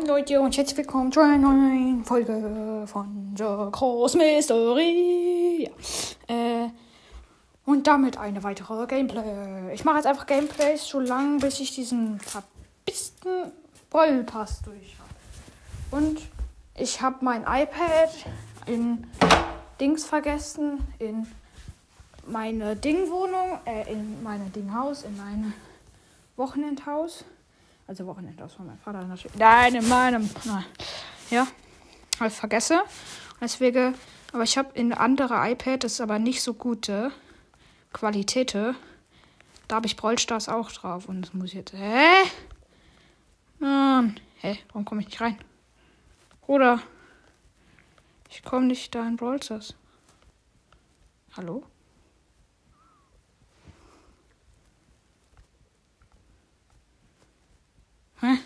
Moin Leute und herzlich willkommen zu einer neuen Folge von The Cross Mystery. Ja. Äh, und damit eine weitere Gameplay. Ich mache jetzt einfach Gameplays so lange, bis ich diesen verbissten Vollpass durch habe. Und ich habe mein iPad in Dings vergessen, in meine Dingwohnung, äh, in meine Dinghaus, in mein Wochenendhaus. Also Wochenendhaus von meinem Vater natürlich. Nein, in meinem. Nein. Ja. Ich vergesse. Deswegen, aber ich habe in andere iPad, das ist aber nicht so gute Qualität. Da habe ich Brawl auch drauf. Und das muss ich jetzt. Hä? Mann. Hä? Warum komme ich nicht rein? Oder? Ich komme nicht da in Brawl Hallo? Hä?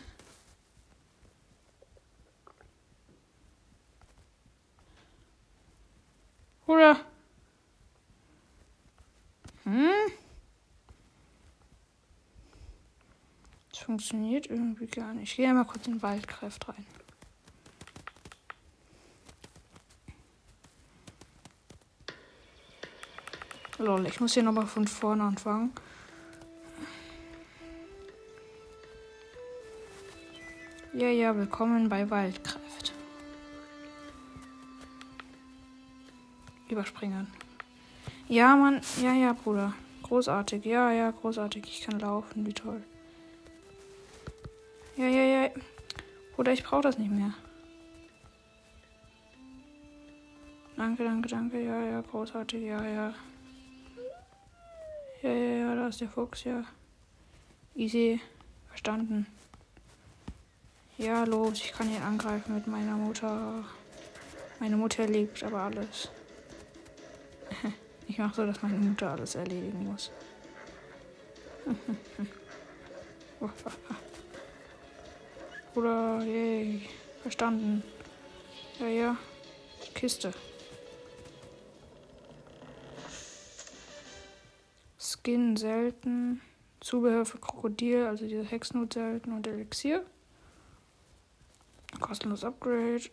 Oder? Hm? Das funktioniert irgendwie gar nicht. Ich gehe mal kurz in Waldkräft rein. Lol, ich muss hier nochmal von vorne anfangen. Ja, ja, willkommen bei Waldkraft. Überspringen. Ja, Mann. Ja, ja, Bruder. Großartig. Ja, ja, großartig. Ich kann laufen. Wie toll. Ja, ja, ja. Bruder, ich brauche das nicht mehr. Danke, danke, danke. Ja, ja, großartig. Ja, ja. Ja, ja, ja, da ist der Fuchs, ja. Easy. Verstanden. Ja, los, ich kann ihn angreifen mit meiner Mutter. Meine Mutter liebt aber alles. Ich mache so, dass meine Mutter alles erledigen muss. Oder, yay, verstanden. Ja, ja, Kiste. Skin selten. Zubehör für Krokodil, also diese Hexnot selten und Elixier. Kostenlos Upgrade.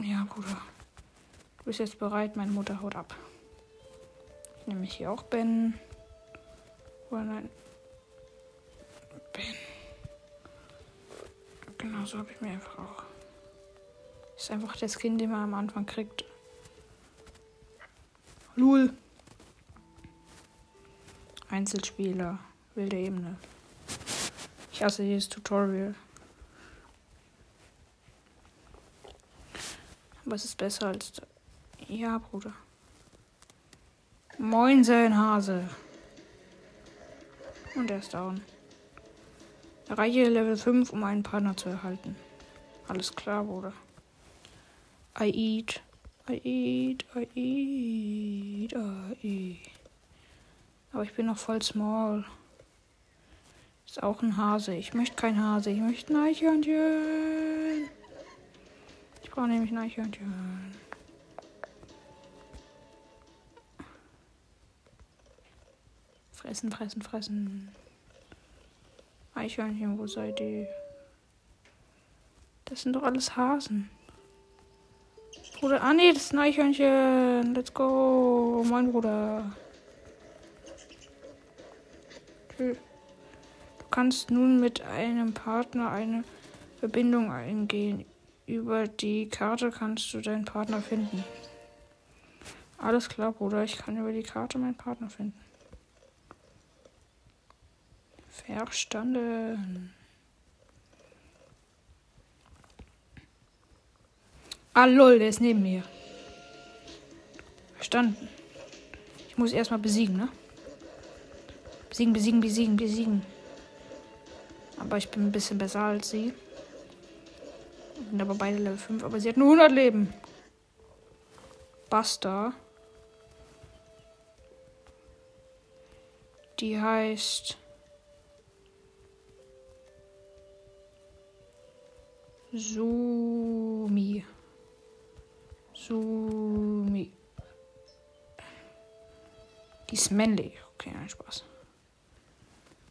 Ja, Bruder. Du bist jetzt bereit, meine Mutter haut ab. Ich nehme mich hier auch Ben. Oder nein. Ben. Genau so habe ich mir einfach auch. Ist einfach der Skin, den man am Anfang kriegt. Lul. Einzelspieler. Wilde Ebene. Ich hasse dieses Tutorial. Es ist besser als. Ja, Bruder. Moin, sein Hase. Und er ist down. Erreiche Level 5, um einen Partner zu erhalten. Alles klar, Bruder. I eat. I eat. I eat. I eat. Aber ich bin noch voll small. Ist auch ein Hase. Ich möchte kein Hase. Ich möchte ein Eichhörnchen. Ich brauche nämlich ein Eichhörnchen. Fressen, fressen, fressen. Eichhörnchen, wo seid ihr? Das sind doch alles Hasen. Bruder, ah nee, das ist ein Eichhörnchen. Let's go, mein Bruder. Du kannst nun mit einem Partner eine Verbindung eingehen. Über die Karte kannst du deinen Partner finden. Alles klar, Bruder. Ich kann über die Karte meinen Partner finden. Verstanden. Ah, lol, der ist neben mir. Verstanden. Ich muss erstmal besiegen, ne? Besiegen, besiegen, besiegen, besiegen. Aber ich bin ein bisschen besser als sie. Sind aber beide Level 5, aber sie hat nur 100 Leben. Basta. Die heißt. Sumi. Sumi. Die ist männlich. Okay, nein, Spaß.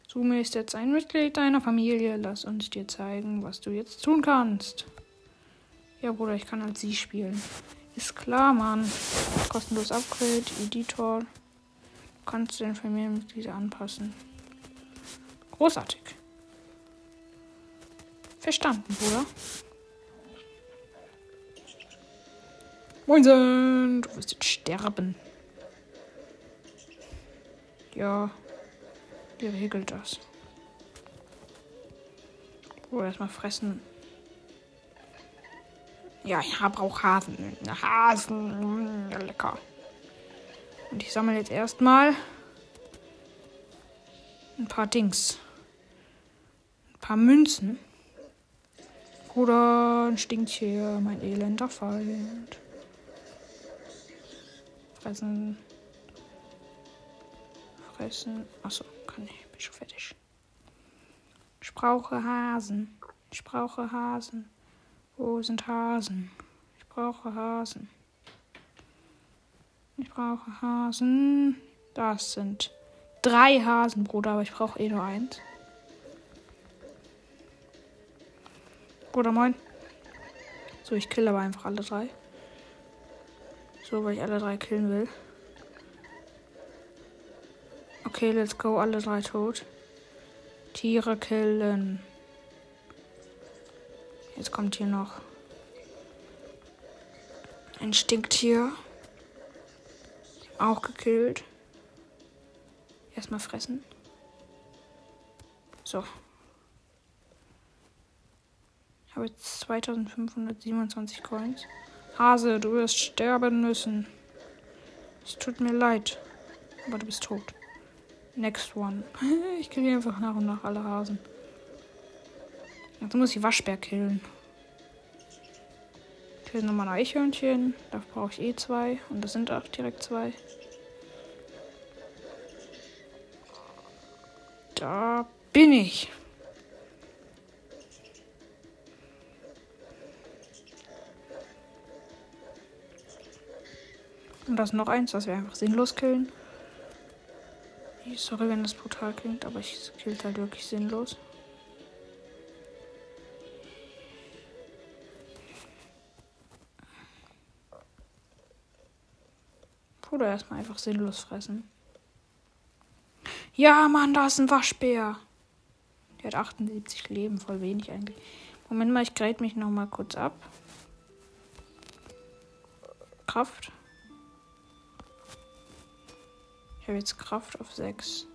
Sume ist jetzt ein Mitglied deiner Familie. Lass uns dir zeigen, was du jetzt tun kannst. Ja, Bruder, ich kann als sie spielen. Ist klar, Mann. Kostenlos Upgrade, Editor. Du kannst den Familienmitglieder anpassen. Großartig. Verstanden, Bruder. Moinsen, du wirst jetzt sterben. Ja, wie regelt das? Oder erstmal fressen. Ja, ich habe auch Hasen. Hasen, lecker. Und ich sammle jetzt erstmal ein paar Dings. Ein paar Münzen. Oder ein Stinktier, mein elender Feind fressen. Fressen. Achso, kann ich. Bin schon fertig. Ich brauche Hasen. Ich brauche Hasen. Wo sind Hasen? Ich brauche Hasen. Ich brauche Hasen. Das sind drei Hasen, Bruder, aber ich brauche eh nur eins. Bruder, moin. So, ich kill aber einfach alle drei. So, weil ich alle drei killen will. Okay, let's go. Alle drei tot. Tiere killen. Jetzt kommt hier noch ein Stinktier. Auch gekillt. Erstmal fressen. So. Ich habe jetzt 2527 Coins. Hase, du wirst sterben müssen. Es tut mir leid. Aber du bist tot. Next one. Ich kriege einfach nach und nach alle Hasen. Jetzt muss ich Waschbär killen. Hier ist nochmal ein Eichhörnchen. Da brauche ich eh zwei. Und das sind auch direkt zwei. Da bin ich. Und das noch eins, das wir einfach sinnlos killen. Sorry, wenn das brutal klingt, aber ich killt halt wirklich sinnlos. Oder erstmal einfach sinnlos fressen. Ja, Mann, da ist ein Waschbär. Der hat 78 Leben, voll wenig eigentlich. Moment mal, ich grade mich noch mal kurz ab. Kraft. habe jetzt Kraft auf 6.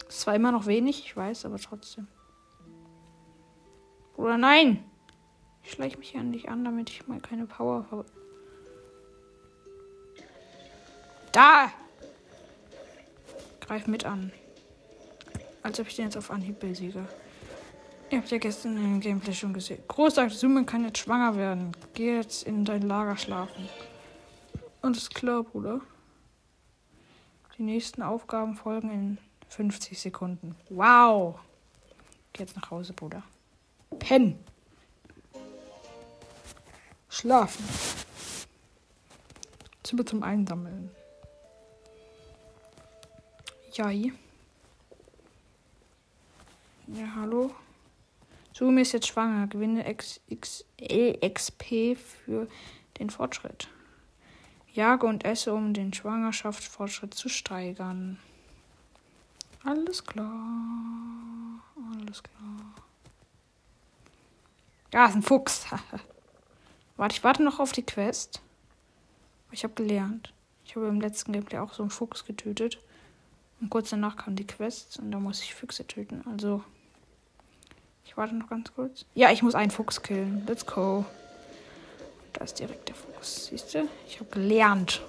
Das ist zwar immer noch wenig, ich weiß, aber trotzdem. Oder nein! Ich schleiche mich ja nicht an, damit ich mal keine Power habe. Da! Greif mit an. Als ob ich den jetzt auf Anhieb besiege. Ihr habt ja gestern dem Gameplay schon gesehen. Großartig, Summe kann jetzt schwanger werden. Geh jetzt in dein Lager schlafen. Und ist klar, Bruder. Die nächsten Aufgaben folgen in 50 Sekunden. Wow. Geh jetzt nach Hause, Bruder. Pen. Schlafen. Zimmer zum Einsammeln. Jai. Ja, hallo. Zoom ist jetzt schwanger. Gewinne XP für den Fortschritt. Jage und esse, um den Schwangerschaftsfortschritt zu steigern. Alles klar. Alles klar. Ja, ist ein Fuchs. warte, ich warte noch auf die Quest. Ich habe gelernt. Ich habe im letzten Gameplay auch so einen Fuchs getötet. Und kurz danach kam die Quest und da muss ich Füchse töten. Also, ich warte noch ganz kurz. Ja, ich muss einen Fuchs killen. Let's go. Da ist direkt der Fuchs. Siehst du? Ich habe gelernt.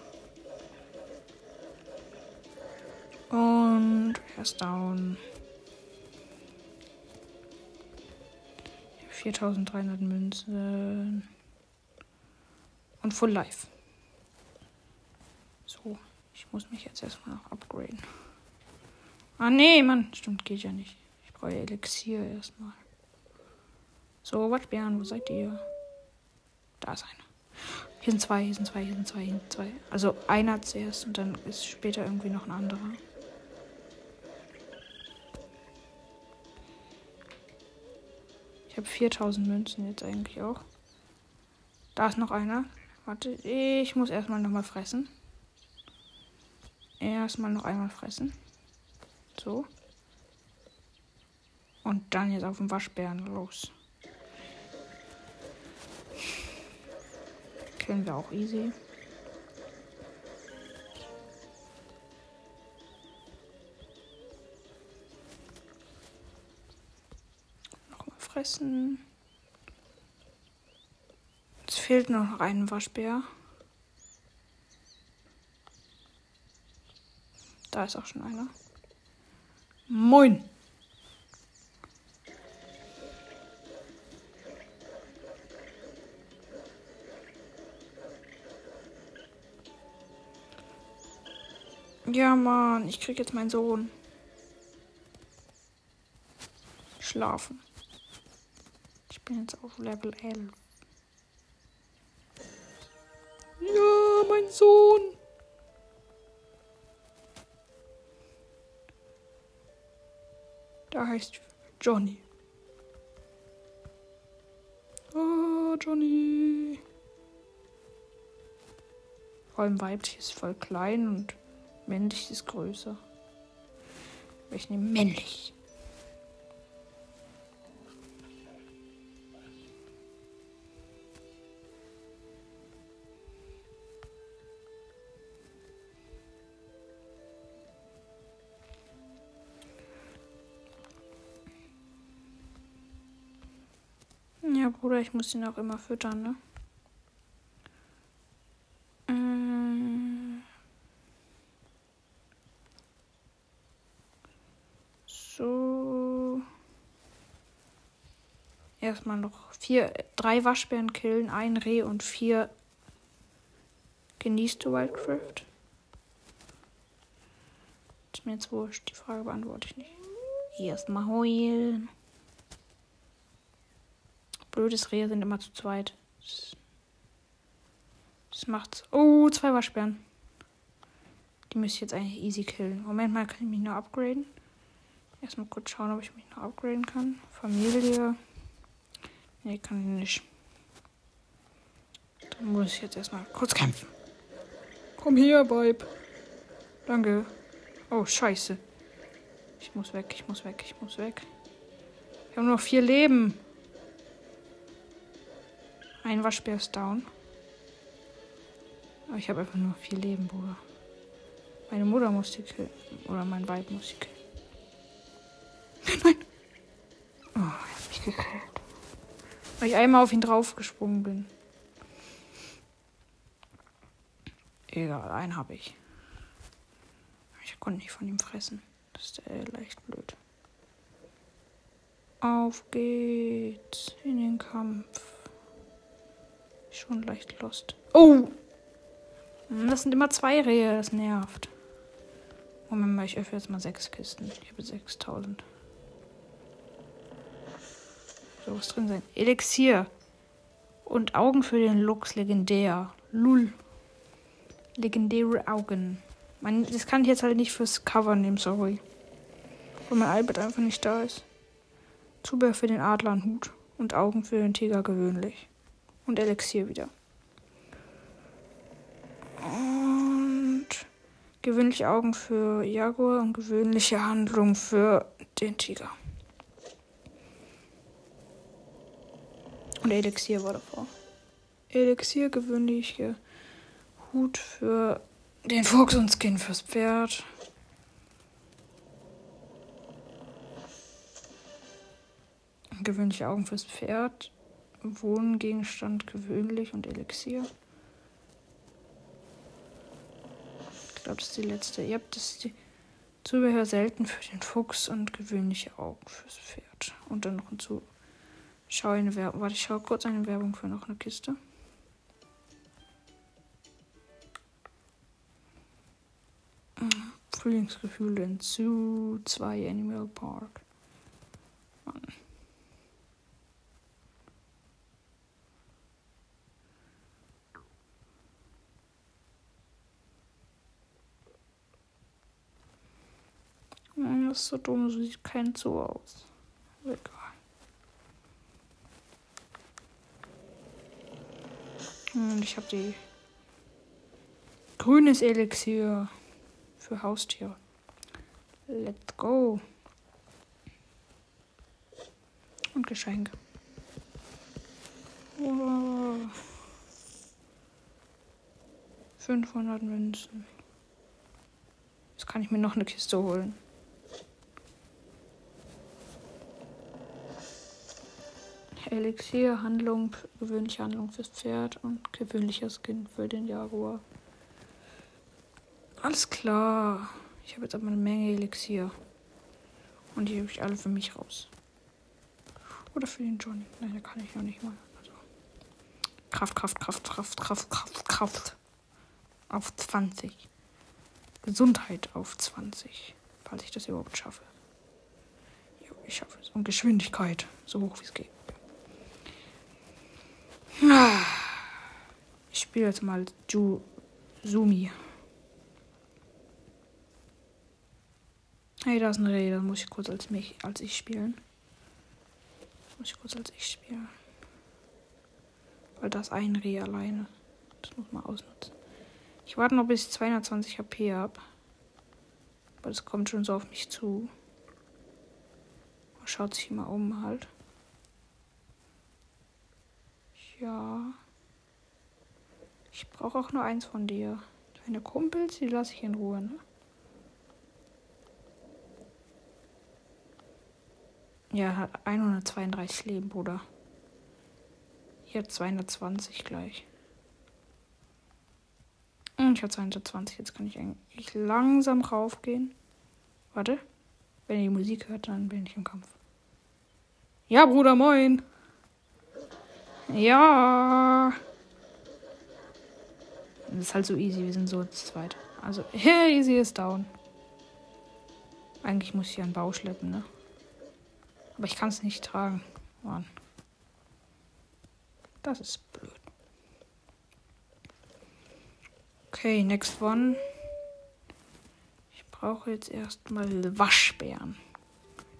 Und er ist down. 4300 Münzen. Und Full Life. So, ich muss mich jetzt erstmal noch upgraden. Ah, nee, Mann. Stimmt, geht ja nicht. Ich brauche Elixier erstmal. So, Wattbären, wo seid ihr? Da ist einer. Hier sind zwei, hier sind zwei, hier sind zwei, hier sind zwei. Also einer zuerst und dann ist später irgendwie noch ein anderer. Ich habe 4000 Münzen jetzt eigentlich auch. Da ist noch einer. Warte, ich muss erstmal nochmal fressen. Erstmal noch einmal fressen. So. Und dann jetzt auf den Waschbären los. Killen wir auch easy. Nochmal fressen. Es fehlt noch ein Waschbär. Da ist auch schon einer. Moin! Ja, Mann, ich krieg jetzt meinen Sohn. Schlafen. Ich bin jetzt auf Level 11. Ja, mein Sohn. Da heißt Johnny. Oh, Johnny. Vor allem weiblich ist voll klein und männlich ist größer. Ich nehme männlich. Bruder, ich muss ihn auch immer füttern, ne? Mm. So. Erstmal noch vier, drei Waschbären killen, ein Reh und vier genießt du Wildcraft. Ist mir jetzt wurscht, die Frage beantworte ich nicht. Erstmal heulen. Blödes Rehe sind immer zu zweit. Das, macht's. Oh, zwei Waschbären. Die müsste ich jetzt eigentlich easy killen. Moment mal, kann ich mich noch upgraden? Erstmal kurz schauen, ob ich mich noch upgraden kann. Familie. Nee, kann ich nicht. Dann muss ich jetzt erstmal kurz kämpfen. Komm her, Vibe. Danke. Oh, scheiße. Ich muss weg, ich muss weg, ich muss weg. Ich habe nur noch vier Leben. Ein Waschbär ist down. Aber ich habe einfach nur vier Leben, Bruder. Meine Mutter muss die killen. Oder mein Weib muss die killen. Nein! Oh, er hat mich gekillt. Weil ich einmal auf ihn draufgesprungen bin. Egal, einen habe ich. Ich konnte nicht von ihm fressen. Das ist äh, leicht blöd. Auf geht's in den Kampf. Schon leicht lost. Oh! Das sind immer zwei Rehe, das nervt. Moment mal, ich öffne jetzt mal sechs Kisten. Ich habe 6000. So, was drin sein? Elixier. Und Augen für den Lux legendär. Lul. Legendäre Augen. Man, das kann ich jetzt halt nicht fürs Cover nehmen, sorry. Weil mein Albert einfach nicht da ist. Zubehör für den Adlernhut. Und Augen für den Tiger gewöhnlich. Und Elixier wieder. Und gewöhnliche Augen für Jaguar und gewöhnliche Handlung für den Tiger. Und Elixier war davor. Elixier gewöhnliche Hut für den Fuchs und Skin fürs Pferd. Gewöhnliche Augen fürs Pferd. Wohngegenstand gewöhnlich und Elixier. Ich glaube, das ist die letzte. Ja, das ist die Zubehör selten für den Fuchs und gewöhnliche Augen fürs Pferd. Und dann noch ein Zu. Schau eine Werbung. Warte, ich schaue kurz eine Werbung für noch eine Kiste. Frühlingsgefühle in Zoo 2 Animal Park. Mann. ist so dumm, so sieht kein Zoo aus. Egal. Und ich habe die grünes Elixier für Haustiere. Let's go. Und Geschenk. Oh. 500 Münzen. Jetzt kann ich mir noch eine Kiste holen. Elixier, Handlung, gewöhnliche Handlung fürs Pferd und gewöhnlicher Skin für den Jaguar. Alles klar. Ich habe jetzt aber eine Menge Elixier. Und die habe ich alle für mich raus. Oder für den Johnny. Nein, da kann ich noch nicht mal. Also. Kraft, Kraft, Kraft, Kraft, Kraft, Kraft, Kraft. Auf 20. Gesundheit auf 20. Falls ich das überhaupt schaffe. Jo, ich schaffe es. Und Geschwindigkeit. So hoch wie es geht. Ich spiele jetzt mal Ju Sumi. Hey, da ist ein Reh, da muss ich kurz als mich, als ich spielen. Muss ich kurz als ich spielen. Weil das ein Reh alleine. Das muss man ausnutzen. Ich warte noch bis ich 220 HP habe. Weil es kommt schon so auf mich zu. Man schaut sich mal um halt. Ja. Ich brauche auch nur eins von dir. Deine Kumpels, die lasse ich in Ruhe, ne? Ja, hat 132 Leben, Bruder. Hier 220 gleich. Und ich habe 220. Jetzt kann ich eigentlich langsam raufgehen. Warte. Wenn ihr die Musik hört, dann bin ich im Kampf. Ja, Bruder, moin. Ja. Das ist halt so easy. Wir sind so zweit. Also, yeah, easy ist down. Eigentlich muss ich einen Bau schleppen, ne? Aber ich kann es nicht tragen. Mann. Das ist blöd. Okay, next one. Ich brauche jetzt erstmal Waschbären.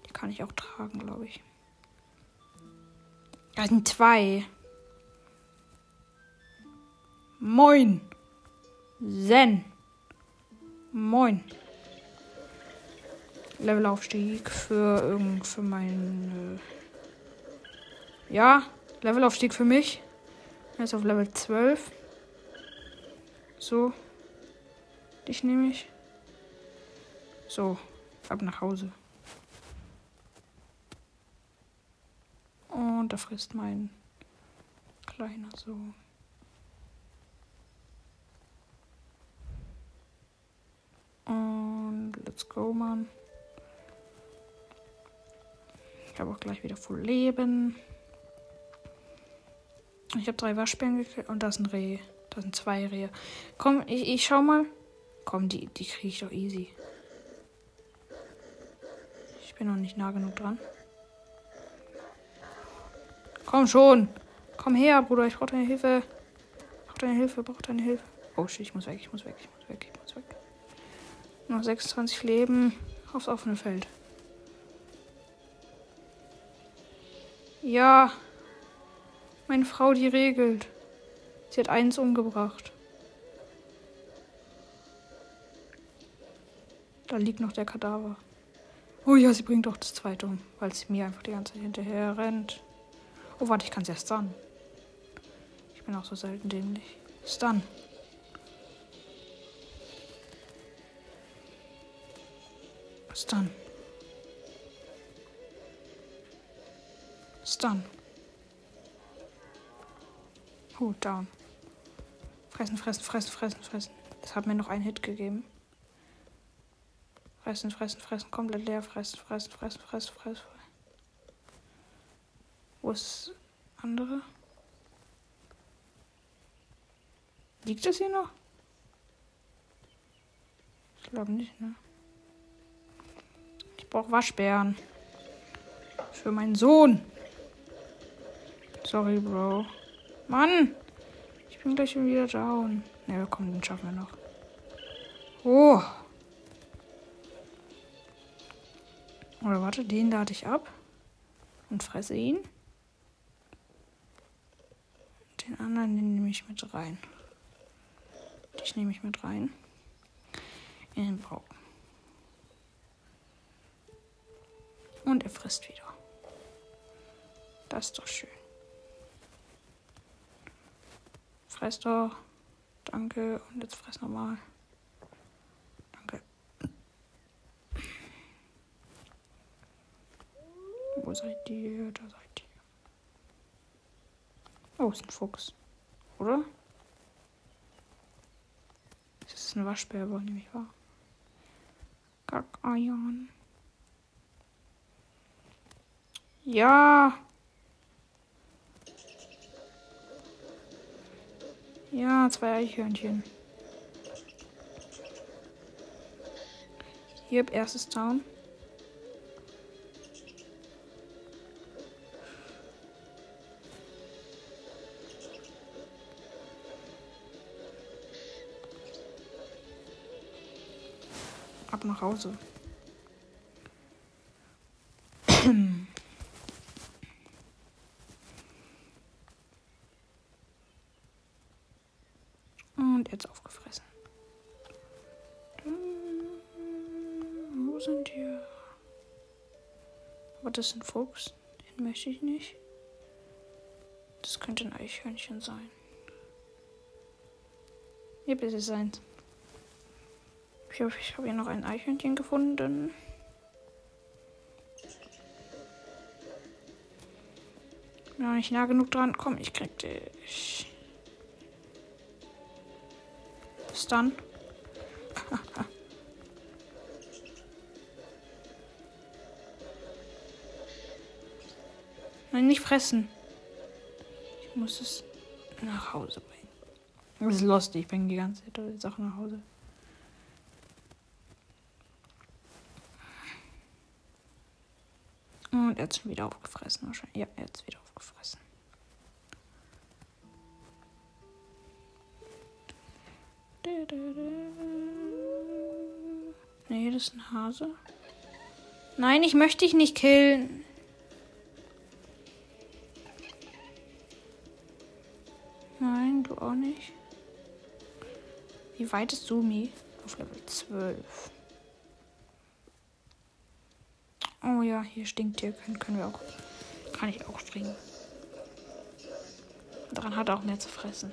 Die kann ich auch tragen, glaube ich. Da sind zwei. Moin. Zen. Moin. Levelaufstieg für für mein äh ja Levelaufstieg für mich. Er ist auf Level 12. So. Dich nehme ich. So. Ab nach Hause. Und da frisst mein kleiner so. Und let's go, Mann. Ich habe auch gleich wieder voll Leben. Ich habe drei Waschbären gekriegt und da ist ein Reh. Da sind zwei Rehe. Komm, ich, ich schau mal. Komm, die, die kriege ich doch easy. Ich bin noch nicht nah genug dran. Komm schon. Komm her, Bruder. Ich brauche deine Hilfe. Ich brauche deine Hilfe. Ich brauche deine Hilfe. Oh shit, ich muss weg. Ich muss weg. Ich muss weg. Ich muss weg. Noch 26 Leben aufs offene Feld. Ja. Meine Frau, die regelt. Sie hat eins umgebracht. Da liegt noch der Kadaver. Oh ja, sie bringt doch das zweite um, weil sie mir einfach die ganze Zeit hinterher rennt. Oh, warte, ich kann es erst dann. Ich bin auch so selten dämlich. Stun. Stun. Stun. Oh, down. Fressen, fressen, fressen, fressen, fressen. Das hat mir noch einen Hit gegeben. Fressen, fressen, fressen, komplett leer. Fressen, fressen, fressen, fressen, fressen. Wo ist das andere? Liegt das hier noch? Ich glaube nicht, ne? Brauche Waschbären. Für meinen Sohn. Sorry, Bro. Mann! Ich bin gleich schon wieder down. Ne, komm, den schaffen wir noch. Oh! Oder warte, den lade ich ab. Und fresse ihn. Den anderen den nehme ich mit rein. Dich nehme ich mit rein. In den Bau. Und er frisst wieder. Das ist doch schön. Fress doch. Danke. Und jetzt fress nochmal. Danke. Wo seid ihr? Da seid ihr. Oh, ist ein Fuchs. Oder? Das ist ein Waschbär, wohl nämlich wahr. Kackeiern. Ja. Ja, zwei Eichhörnchen. Hier hab erstes Town. Ab nach Hause. Das ist ein Fuchs. Den möchte ich nicht. Das könnte ein Eichhörnchen sein. Hier bitte sein. Ich hoffe, ich habe hier noch ein Eichhörnchen gefunden. Bin noch nicht nah genug dran. Komm, ich krieg dich. Bis Nein, nicht fressen. Ich muss es nach Hause bringen. Das ist lustig. Ich bringe die ganze Zeit die Sache nach Hause. Und er hat schon wieder aufgefressen wahrscheinlich. Ja, er hat es wieder aufgefressen. Nee, das ist ein Hase. Nein, ich möchte dich nicht killen. Auch nicht. Wie weit ist Sumi? Auf Level 12. Oh ja, hier stinkt hier. Können, können wir auch. Kann ich auch springen. Daran hat er auch mehr zu fressen.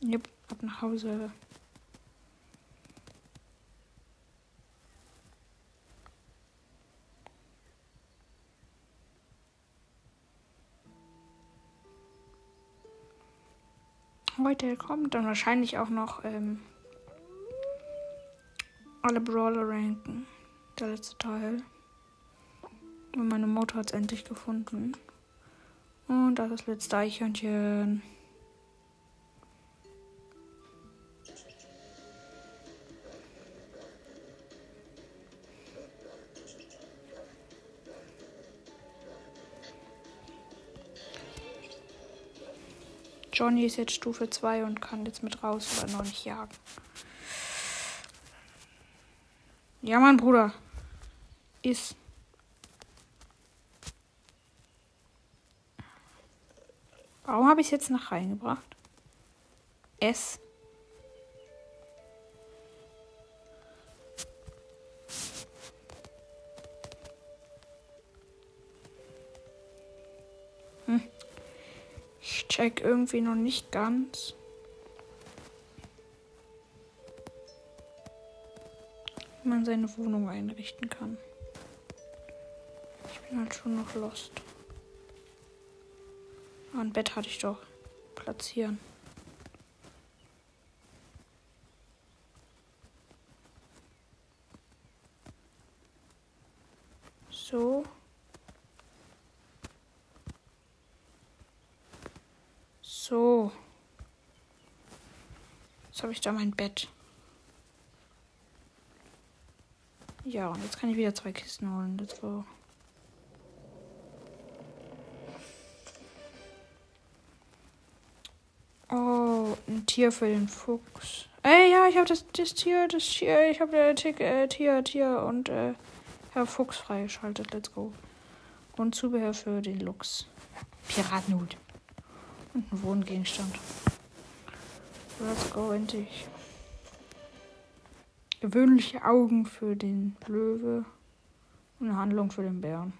Jupp, ab nach Hause. Heute kommt dann wahrscheinlich auch noch ähm, alle Brawler ranken. Der letzte Teil. Und meine Mutter hat es endlich gefunden. Und das ist das letzte Eichhörnchen. Johnny ist jetzt Stufe 2 und kann jetzt mit raus oder noch nicht jagen. Ja, mein Bruder. Ist. Warum habe ich es jetzt nach reingebracht? S. check irgendwie noch nicht ganz. Wie man seine Wohnung einrichten kann. Ich bin halt schon noch lost. Ah, ein Bett hatte ich doch. Platzieren. So. So. Jetzt habe ich da mein Bett. Ja, und jetzt kann ich wieder zwei Kisten holen. Let's go. Oh, ein Tier für den Fuchs. Ey, ja, ich habe das, das Tier, das Tier, ich habe äh, Tier, Tier und äh, Herr Fuchs freigeschaltet. Let's go. Und Zubehör für den Lux. Piratenhut. Und ein Wohngegenstand. Let's go, endlich. Gewöhnliche Augen für den Löwe. Und eine Handlung für den Bären.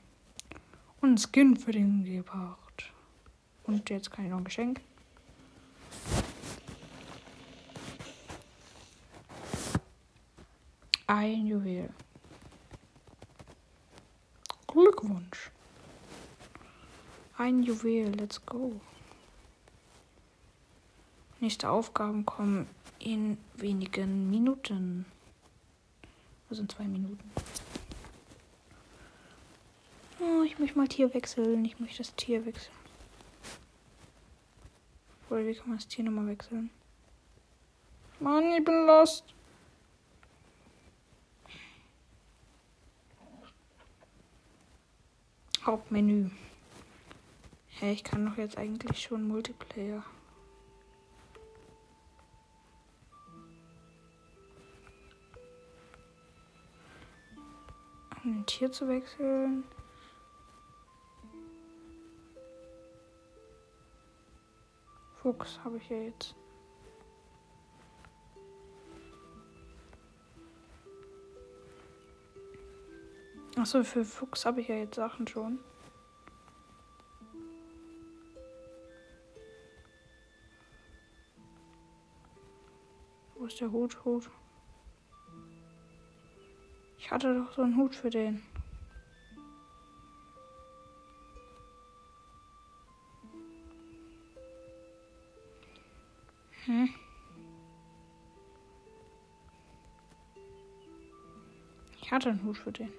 Und ein Skin für den Gepard. Und jetzt kann ich noch ein Geschenk. Ein Juwel. Glückwunsch. Ein Juwel, let's go. Nächste Aufgaben kommen in wenigen Minuten. Also in zwei Minuten. Oh, ich möchte mal Tier wechseln. Ich möchte das Tier wechseln. Oder wie kann man das Tier nochmal wechseln? Mann, ich bin lost. Hauptmenü. Hey, ich kann doch jetzt eigentlich schon Multiplayer. Ein Tier zu wechseln. Fuchs habe ich ja jetzt. Achso, für Fuchs habe ich ja jetzt Sachen schon. Wo ist der Hut? Hut. Ich hatte doch so einen Hut für den. Hm. Ich hatte einen Hut für den.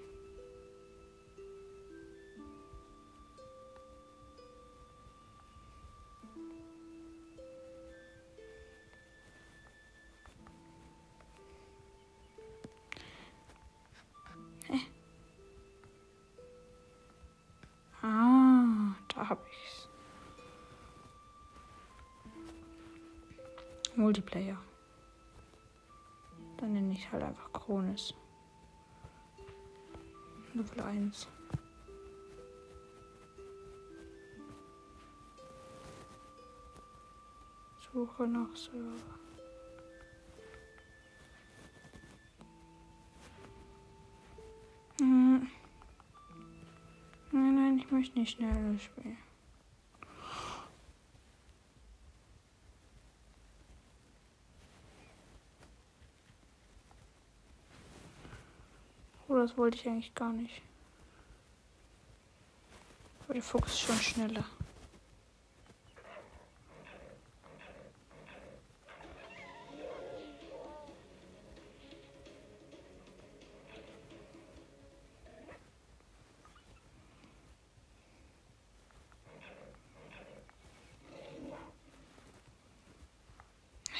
Multiplayer. Dann nenne ich halt einfach Kronis. Level 1. Suche nach Server. Nein, ich möchte nicht schnell spielen. das wollte ich eigentlich gar nicht. Aber der Fuchs ist schon schneller.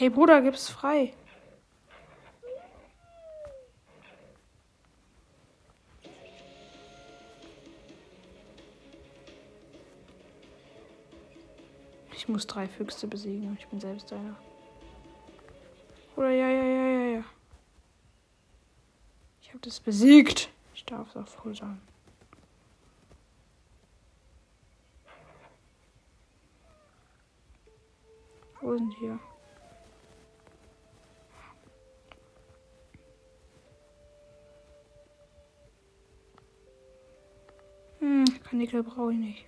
Hey Bruder, gib's frei. Ich muss drei Füchse besiegen. Ich bin selbst einer. Oder ja, ja, ja, ja, ja. Ich habe das besiegt. Ich darf es auch froh sein. Wo sind hier? Kanickel brauche ich nicht.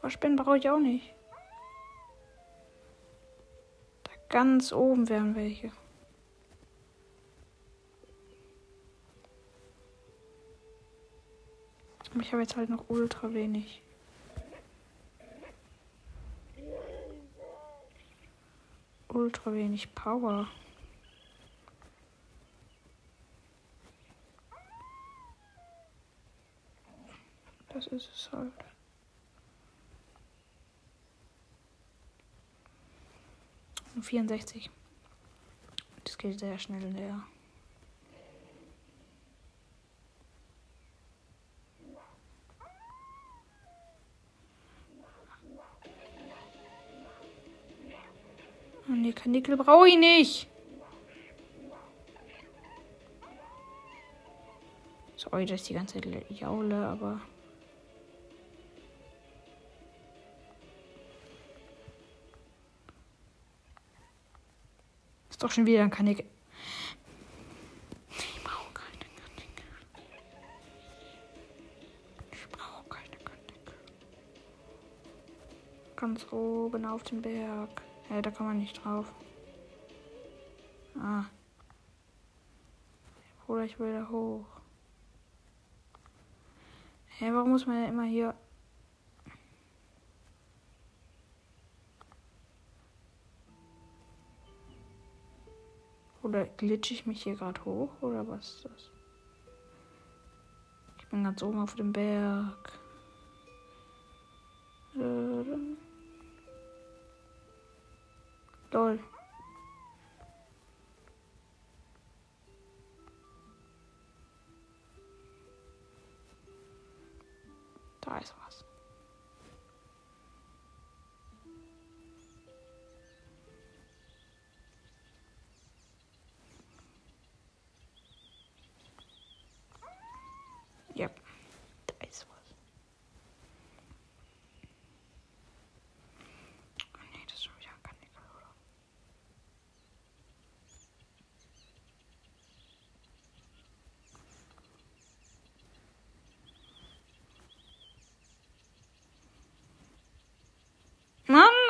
Waschbären brauche ich auch nicht. Da ganz oben wären welche. Aber ich habe jetzt halt noch ultra wenig. Ultra wenig Power. das ist es halt. Und 64. Das geht sehr schnell leer. Oh nee, Kanickel brauche ich nicht. Sorry, dass ich die ganze Zeit jaule, aber... doch schon wieder ein Kanickel. Ich brauche keine Kanickel. Ich brauche keine Kanickel. Ganz oben auf dem Berg. Ja, da kann man nicht drauf. Ah. Oder ich will da hoch. Hä, hey, warum muss man ja immer hier Oder glitsche ich mich hier gerade hoch? Oder was ist das? Ich bin ganz oben auf dem Berg. Lol. Da ist was.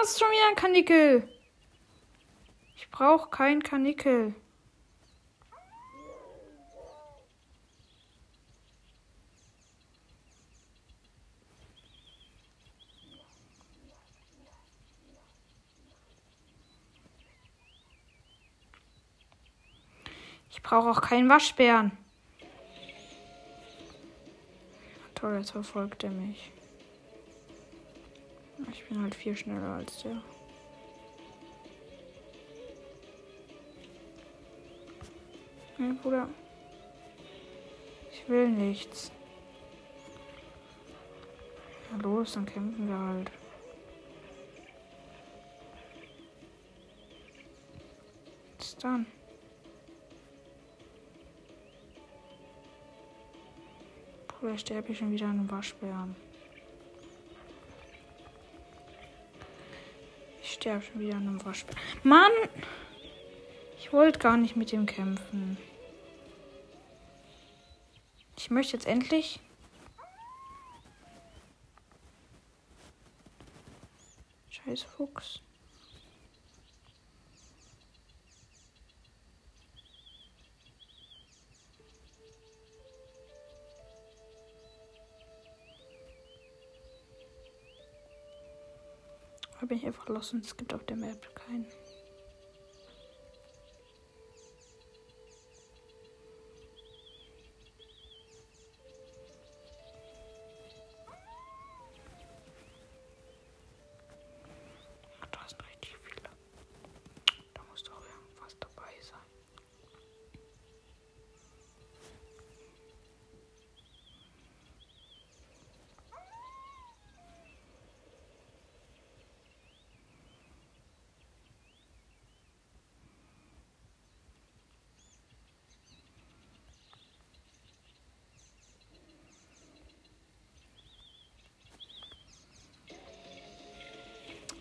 Ist schon wieder ein Kanickel. Ich brauche kein Kanickel. Ich brauche auch keinen Waschbären. Toll, jetzt verfolgt er mich. Ich bin halt viel schneller als der. Hey, Bruder. Ich will nichts. Na los, dann kämpfen wir halt. Bis dann. Oder sterbe ich schon wieder an einem Waschbären? Sterbe schon wieder an einem Waschbären. Mann! Ich wollte gar nicht mit ihm kämpfen. Ich möchte jetzt endlich. Scheiß Fuchs. Bin ich einfach los und es gibt auf der Map keinen.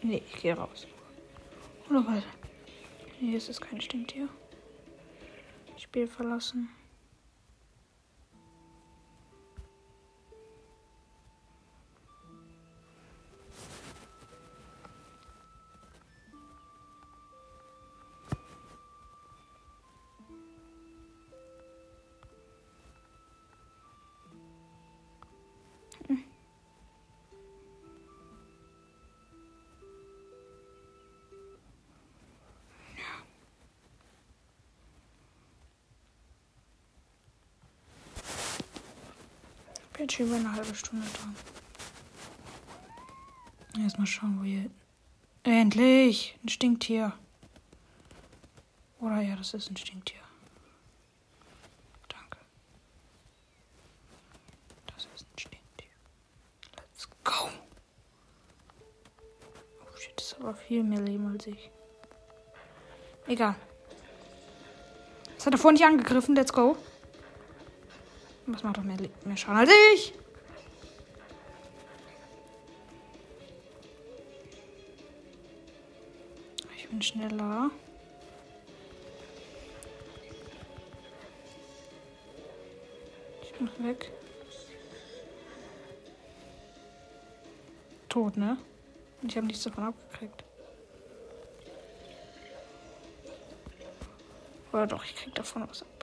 Nee, ich gehe raus. Oder weiter. Nee, es ist kein Stinktier. Spiel verlassen. Bin schon über eine halbe Stunde dran. Erstmal schauen, wo hier. Endlich! Ein Stinktier. Oder ja, das ist ein Stinktier. Danke. Das ist ein Stinktier. Let's go! Oh shit, das ist aber viel mehr Leben als ich. Egal. Das hat er vorhin nicht angegriffen. Let's go. Was macht doch mehr, mehr Schaden als ich? Ich bin schneller. Ich bin weg. Tot, ne? Und ich habe nichts davon abgekriegt. Oder doch, ich krieg davon was ab.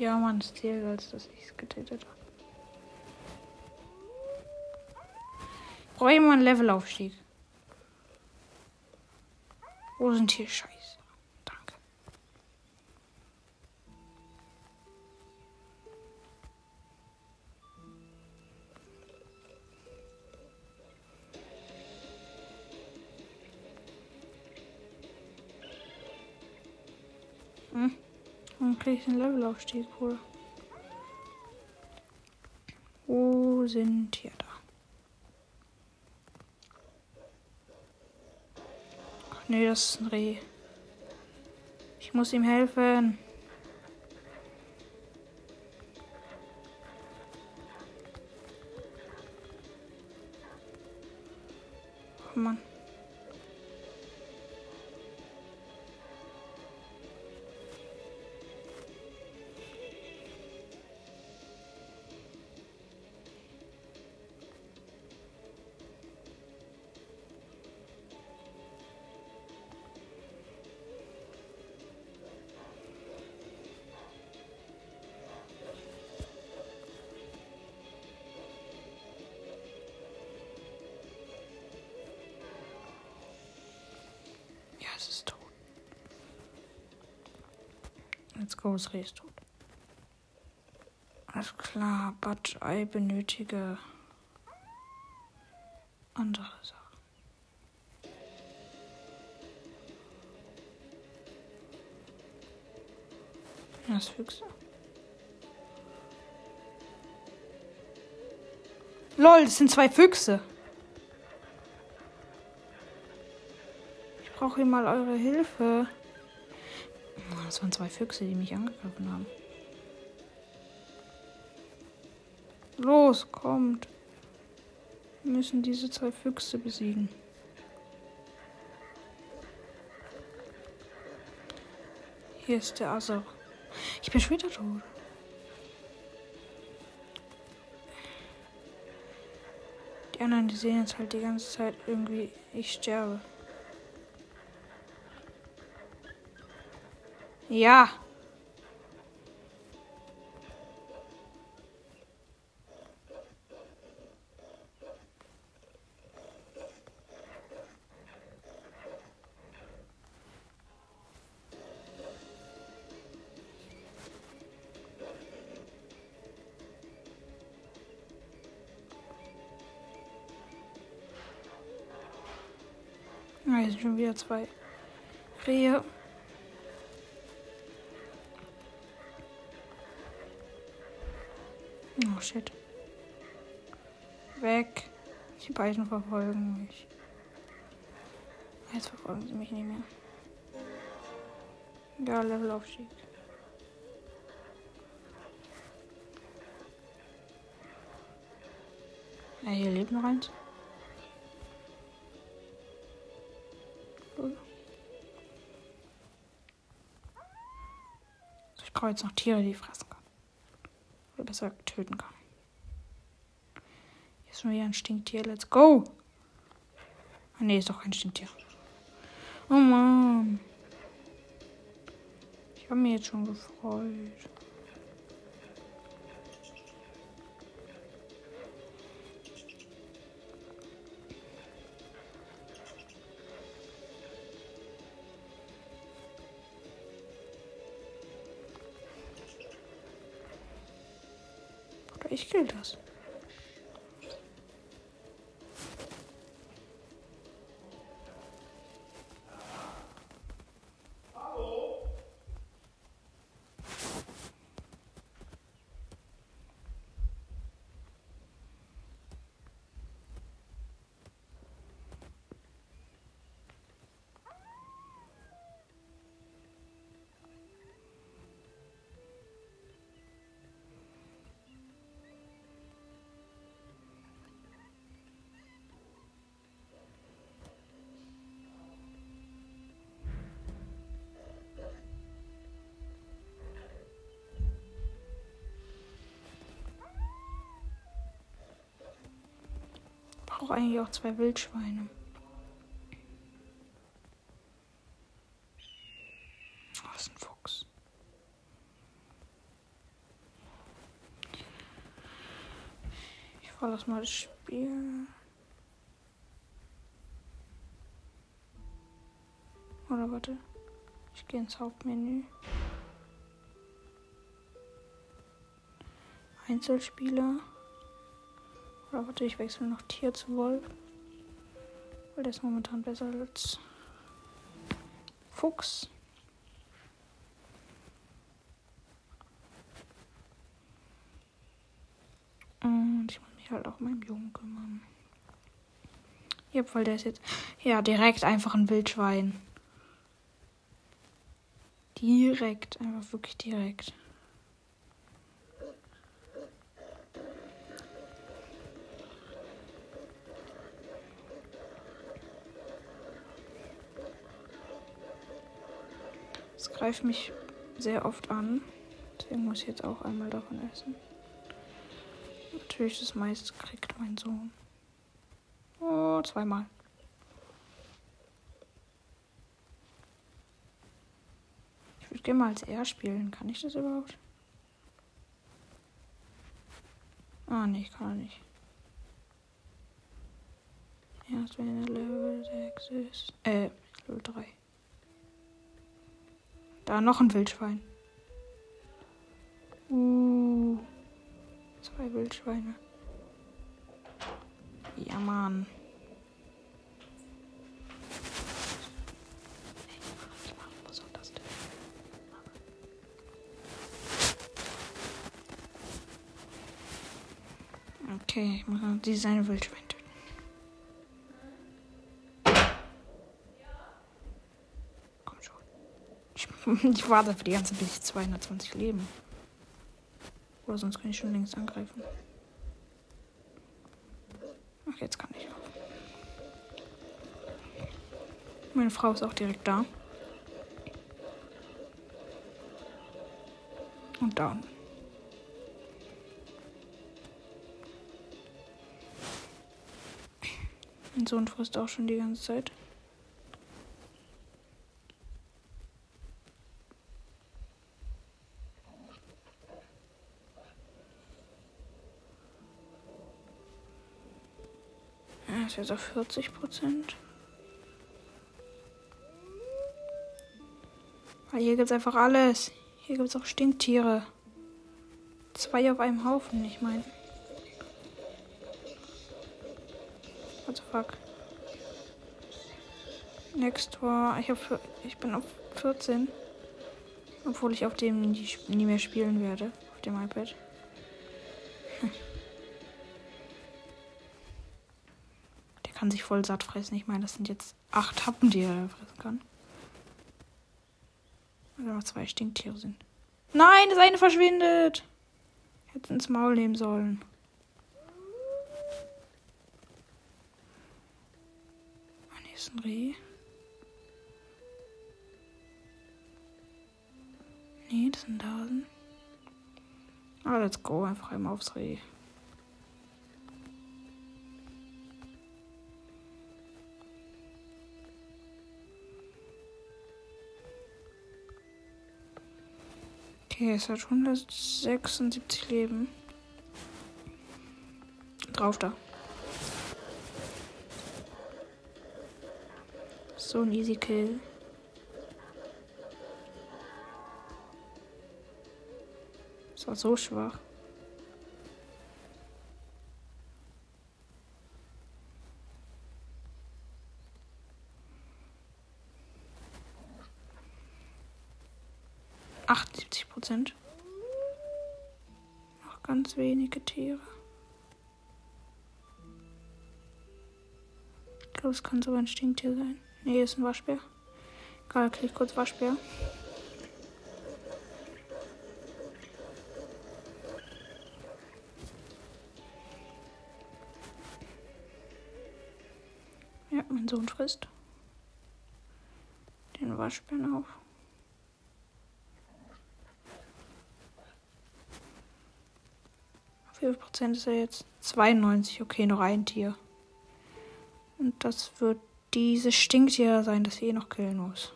Ja, Mann, ist zählt, als dass ich es getötet habe. Brauche ich mal einen Levelaufstieg. Wo sind hier Scheiße? Ich einen Levelaufstieg, cool. Wo sind hier da? Ach nee, das ist ein Reh. Ich muss ihm helfen. Ist tot. Alles klar, but I benötige andere Sachen. Das Füchse. Lol, das sind zwei Füchse. Ich brauche hier mal eure Hilfe. Das waren zwei Füchse, die mich angegriffen haben. Los, kommt. Wir müssen diese zwei Füchse besiegen. Hier ist der Asser. Ich bin später tot. Die anderen, die sehen jetzt halt die ganze Zeit irgendwie, ich sterbe. Ja. Hier sind schon wieder zwei Rehe. Shit. Weg. Die beiden verfolgen mich. Jetzt verfolgen sie mich nicht mehr. Ja, Levelaufstieg. Ja, hier lebt noch eins. Ich brauche jetzt noch Tiere, die ich fressen kann. Oder besser töten kann. Ist schon wieder ein Stinktier. Let's go! Ah, nee, ist doch kein Stinktier. Oh Mann. Ich habe mich jetzt schon gefreut. Ich kill das. Brauche eigentlich auch zwei Wildschweine. Ist ein Fuchs. Ich verlasse mal das Spiel. Oder warte. Ich gehe ins Hauptmenü. Einzelspieler. Oder warte, ich wechsle noch Tier zu Wolf. Weil der ist momentan besser als Fuchs. Und ich muss mich halt auch meinen Jungen kümmern. Ja, weil der ist jetzt. Ja, direkt einfach ein Wildschwein. Direkt, einfach wirklich direkt. Greift mich sehr oft an. Deswegen muss ich jetzt auch einmal davon essen. Natürlich das meiste kriegt mein Sohn. Oh, zweimal. Ich würde gerne mal als er spielen. Kann ich das überhaupt? Ah, nee, ich kann nicht. Erst wenn er Level 6 ist. Äh, Level 3. Da noch ein Wildschwein. Uh. Zwei Wildschweine. Ja, Mann. Okay, ich muss noch dieses eine Wildschwein töten. Komm schon. Ich, warte für die ganze bis ich 220 Leben. Oder sonst kann ich schon längst angreifen. Ach, jetzt kann ich auch. Meine Frau ist auch direkt da. Und down. Mein Sohn frisst auch schon die ganze Zeit. Jetzt auf 40 Prozent. Weil hier gibt's einfach alles. Hier gibt's auch Stinktiere. Zwei auf einem Haufen, ich meine. What the fuck? Next war. Ich, hab, ich bin auf 14. Obwohl ich auf dem nie, nie mehr spielen werde. Auf dem iPad. Hm. kann sich voll satt fressen. Ich meine, das sind jetzt acht Happen, die er fressen kann. Weil noch zwei Stinktiere sind. Nein, das eine verschwindet. Hätte ins Maul nehmen sollen. Ah, nee, ist ein Reh. Nee, das sind Hasen. Ah, let's go. Einfach einmal aufs Reh. Okay, es hat 176 Leben. Drauf da. So ein easy Kill. Das war so schwach. Achtundsiebzig Prozent. Noch ganz wenige Tiere. Ich glaube, es kann sogar ein Stinktier sein. Nee, ist ein Waschbär. Egal, klick kurz Waschbär. Ja, mein Sohn frisst. Den Waschbären auf. Wie viel Prozent ist er jetzt? 92, okay, noch ein Tier. das wird diese Stinktier sein, das ich eh noch killen muss.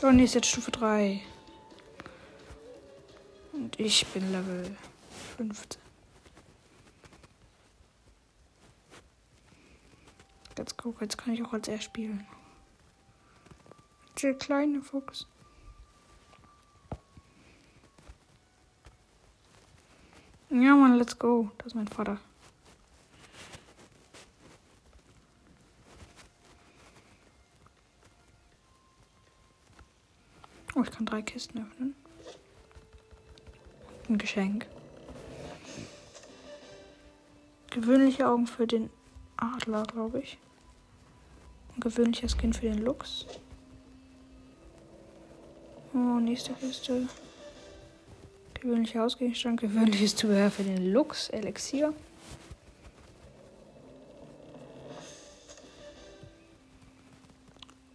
Johnny ist jetzt Stufe 3. Und ich bin Level 15. Jetzt guck, jetzt kann ich auch als er spielen. Der kleine Fuchs. Ja, Mann, let's go. Das ist mein Vater. Oh, ich kann drei Kisten öffnen. Ein Geschenk. Gewöhnliche Augen für den Adler, glaube ich. Ein gewöhnlicher Skin für den Lux. Oh, nächste Kiste. Gewöhnlicher Hausgegenstand, gewöhnliches Zubehör für den Lux, Elixier.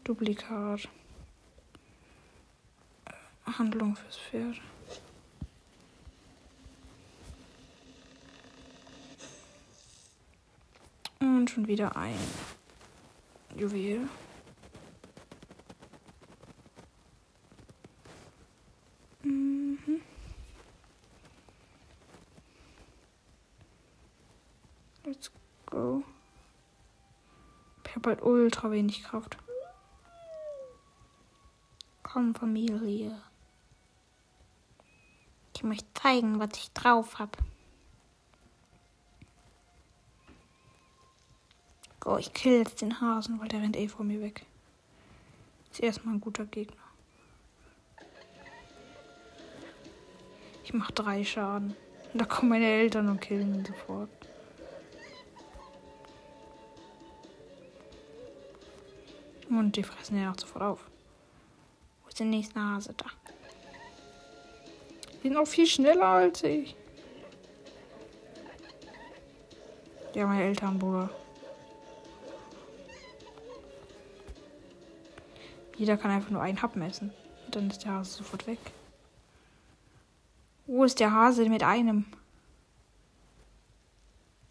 Duplikat. Handlung fürs Pferd. Und schon wieder ein Juwel. Mhm. Let's go. Ich habe halt ultra wenig Kraft. Komm, Familie. Ich möchte zeigen, was ich drauf habe. Oh, ich kill jetzt den Hasen, weil der rennt eh vor mir weg. Ist erstmal ein guter Gegner. Ich mach drei Schaden. Da kommen meine Eltern und killen ihn sofort. Und die fressen ja auch sofort auf. Wo ist der nächste Hase da? Die sind auch viel schneller als ich. Ja, meine Eltern, Bruder. Jeder kann einfach nur einen Happen essen. Und dann ist der Hase sofort weg. Wo ist der Hase mit einem?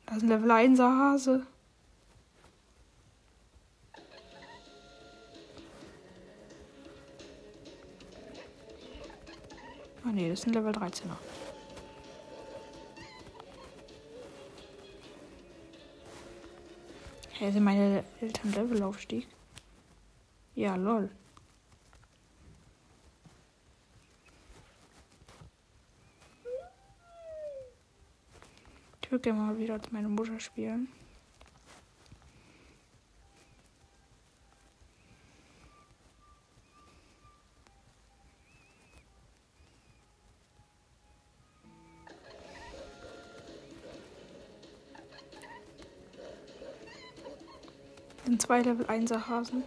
Das ist ein Level 1er Hase. Ah nee, das ist ein Level 13er. Hey, sind meine Eltern Levelaufstieg? Ja, lol. Ich würde gerne mal wieder als meine Mutter spielen. Zwei Level 1er Hasen.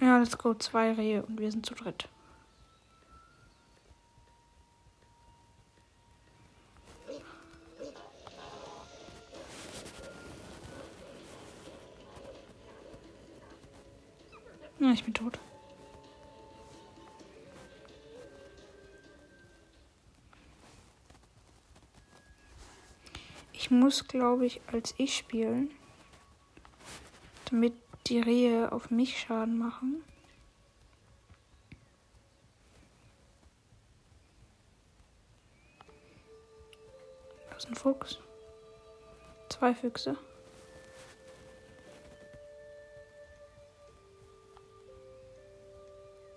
Ja, let's go. Zwei Rehe und wir sind zu dritt. Muss, glaube ich, als ich spielen, damit die Rehe auf mich Schaden machen. Das ist ein Fuchs. Zwei Füchse.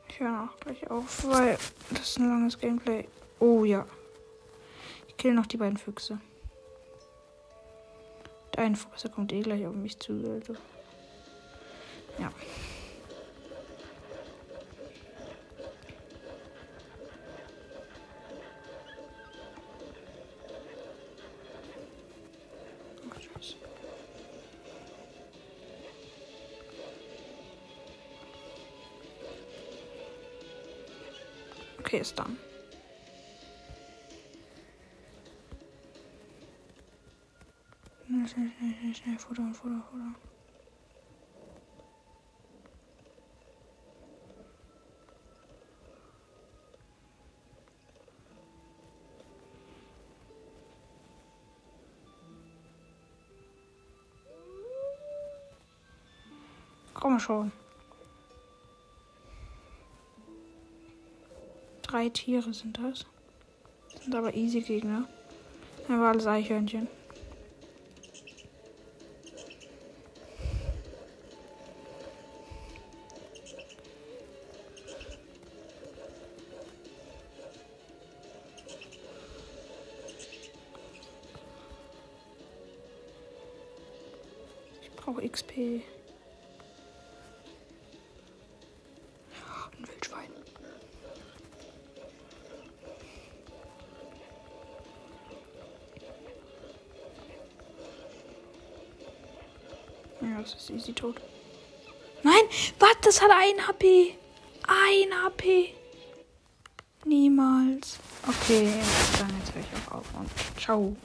Ich höre auch gleich auf, weil das ist ein langes Gameplay. Oh ja. Ich kill noch die beiden Füchse. Fuchs, der kommt eh gleich auf mich zu. Also. Ja. Okay, ist dann. Schnell. Futter, Futter, Futter. Komm schon. Drei Tiere sind das. Sind aber easy Gegner. Er war alles Eichhörnchen. Easy tot. Nein, was? Das hat ein HP. Ein HP. Niemals. Okay, dann jetzt höre ich auch auf und ciao.